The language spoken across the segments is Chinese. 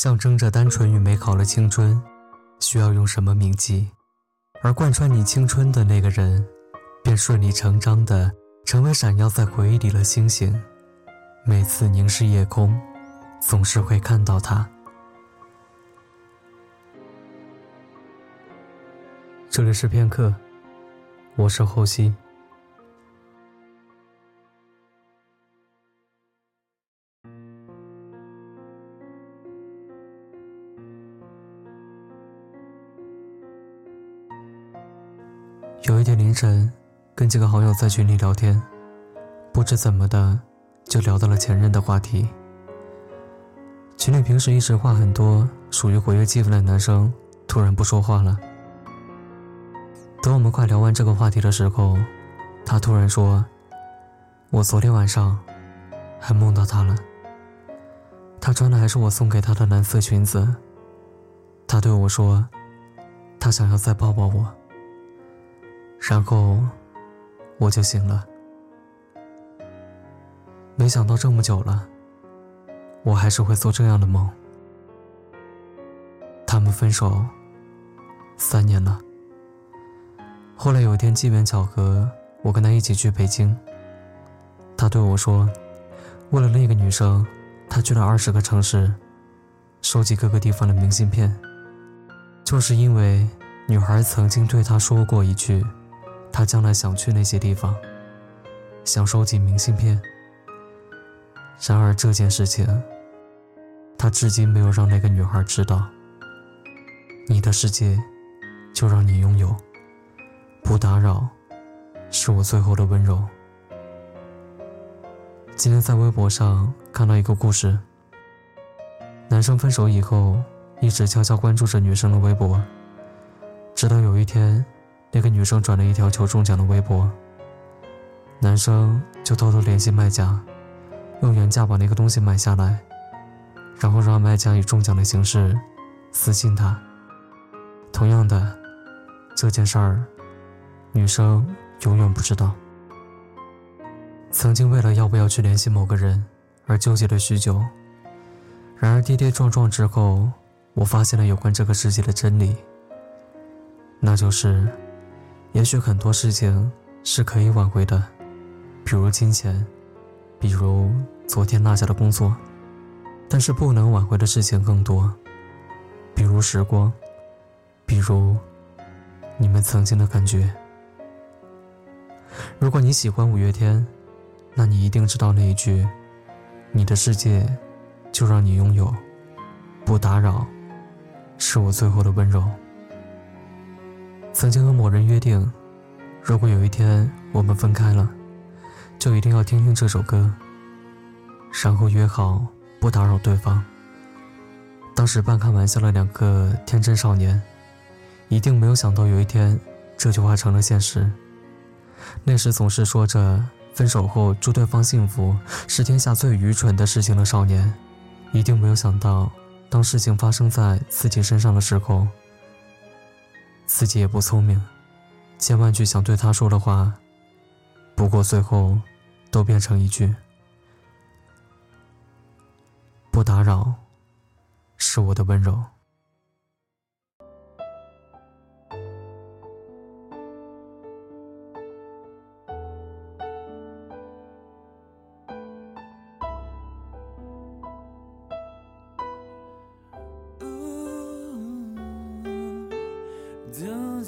象征着单纯与美好的青春，需要用什么铭记？而贯穿你青春的那个人，便顺理成章的成为闪耀在回忆里的星星。每次凝视夜空，总是会看到他。这里是片刻，我是后溪。有一天凌晨，跟几个好友在群里聊天，不知怎么的，就聊到了前任的话题。群里平时一直话很多、属于活跃气氛的男生，突然不说话了。等我们快聊完这个话题的时候，他突然说：“我昨天晚上还梦到他了。他穿的还是我送给他的蓝色裙子。他对我说，他想要再抱抱我。”然后，我就醒了。没想到这么久了，我还是会做这样的梦。他们分手三年了。后来有一天机缘巧合，我跟他一起去北京。他对我说，为了那个女生，他去了二十个城市，收集各个地方的明信片，就是因为女孩曾经对他说过一句。他将来想去那些地方，想收集明信片。然而这件事情，他至今没有让那个女孩知道。你的世界，就让你拥有，不打扰，是我最后的温柔。今天在微博上看到一个故事：男生分手以后，一直悄悄关注着女生的微博，直到有一天。那个女生转了一条求中奖的微博，男生就偷偷联系卖家，用原价把那个东西买下来，然后让卖家以中奖的形式私信他。同样的，这件事儿，女生永远不知道。曾经为了要不要去联系某个人而纠结了许久，然而跌跌撞撞之后，我发现了有关这个世界的真理，那就是。也许很多事情是可以挽回的，比如金钱，比如昨天落下的工作，但是不能挽回的事情更多，比如时光，比如你们曾经的感觉。如果你喜欢五月天，那你一定知道那一句：“你的世界，就让你拥有，不打扰，是我最后的温柔。”曾经和某人约定，如果有一天我们分开了，就一定要听听这首歌，然后约好不打扰对方。当时半开玩笑的两个天真少年，一定没有想到有一天这句话成了现实。那时总是说着分手后祝对方幸福是天下最愚蠢的事情的少年，一定没有想到，当事情发生在自己身上的时候。自己也不聪明，千万句想对他说的话，不过最后都变成一句“不打扰”，是我的温柔。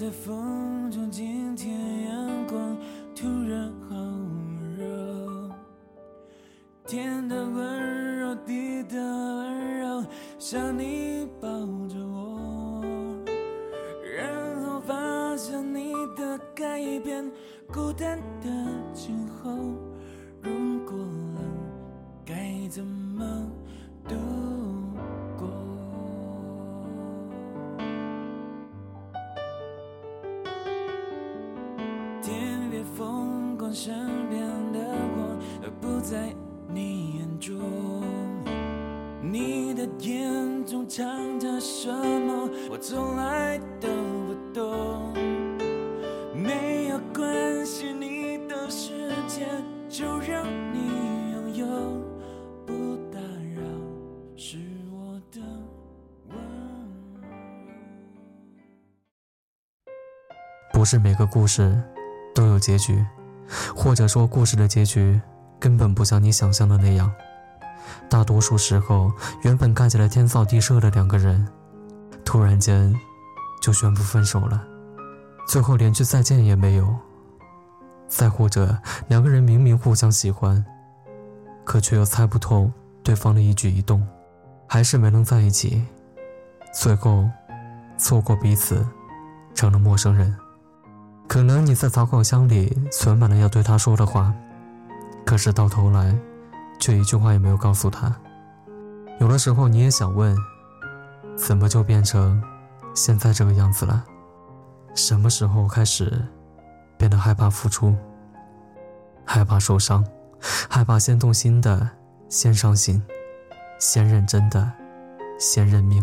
在风中，今天阳光突然好热，天的温柔，地的温柔，像你抱着我，然后发现你的改变，孤单的今后，如果冷该怎么度？想的什么，我从来都不懂。没有关系，你的世界就让你拥有，不打扰是我的温不是每个故事都有结局，或者说故事的结局根本不像你想象的那样。大多数时候，原本看起来天造地设的两个人，突然间就宣布分手了，最后连句再见也没有。再或者，两个人明明互相喜欢，可却又猜不透对方的一举一动，还是没能在一起，最后错过彼此，成了陌生人。可能你在草稿箱里存满了要对他说的话，可是到头来。却一句话也没有告诉他。有的时候你也想问，怎么就变成现在这个样子了？什么时候开始变得害怕付出，害怕受伤，害怕先动心的先伤心，先认真的先认命，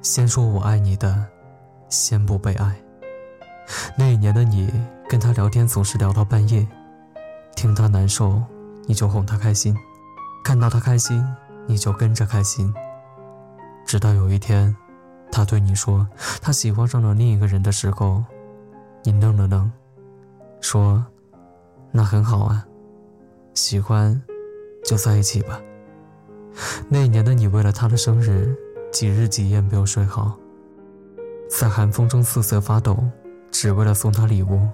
先说我爱你的先不被爱？那一年的你跟他聊天总是聊到半夜，听他难受你就哄他开心。看到他开心，你就跟着开心。直到有一天，他对你说他喜欢上了另一个人的时候，你愣了愣，说：“那很好啊，喜欢就在一起吧。”那一年的你为了他的生日，几日几夜没有睡好，在寒风中瑟瑟发抖，只为了送他礼物。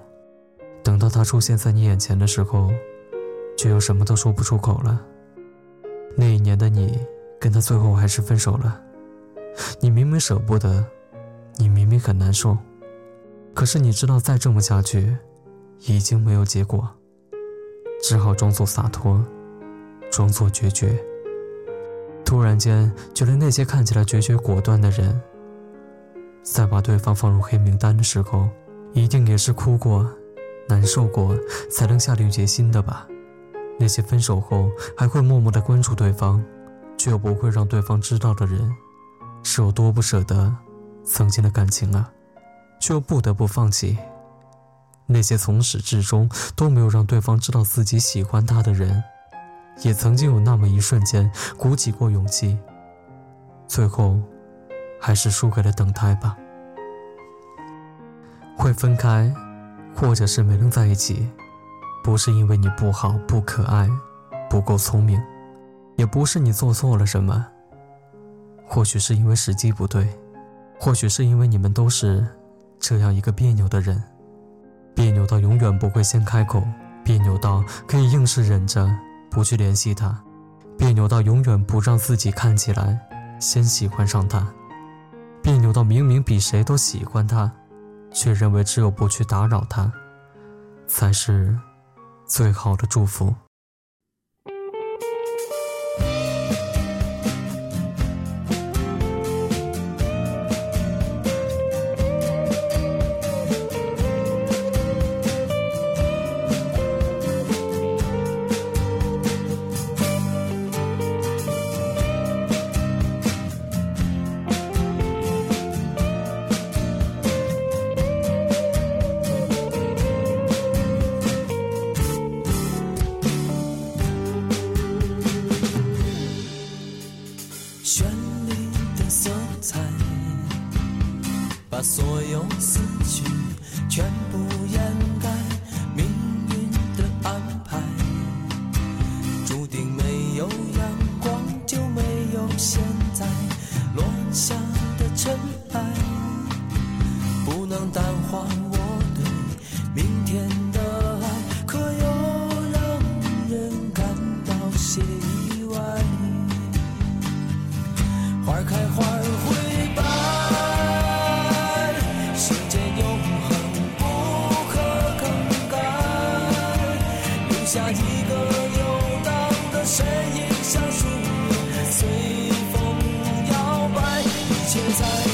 等到他出现在你眼前的时候，却又什么都说不出口了。年的你，跟他最后还是分手了。你明明舍不得，你明明很难受，可是你知道再这么下去，已经没有结果，只好装作洒脱，装作决绝。突然间，觉得那些看起来决绝果断的人，在把对方放入黑名单的时候，一定也是哭过、难受过，才能下定决心的吧。那些分手后还会默默的关注对方，却又不会让对方知道的人，是有多不舍得曾经的感情啊！却又不得不放弃。那些从始至终都没有让对方知道自己喜欢他的人，也曾经有那么一瞬间鼓起过勇气，最后，还是输给了等待吧。会分开，或者是没能在一起。不是因为你不好、不可爱、不够聪明，也不是你做错了什么。或许是因为时机不对，或许是因为你们都是这样一个别扭的人，别扭到永远不会先开口，别扭到可以硬是忍着不去联系他，别扭到永远不让自己看起来先喜欢上他，别扭到明明比谁都喜欢他，却认为只有不去打扰他，才是。最好的祝福。能淡化我对明天的爱，可又让人感到些意外。花开花会败，时间永恒不可更改，留。下一个游荡的身影，像树叶随风摇摆，一切在。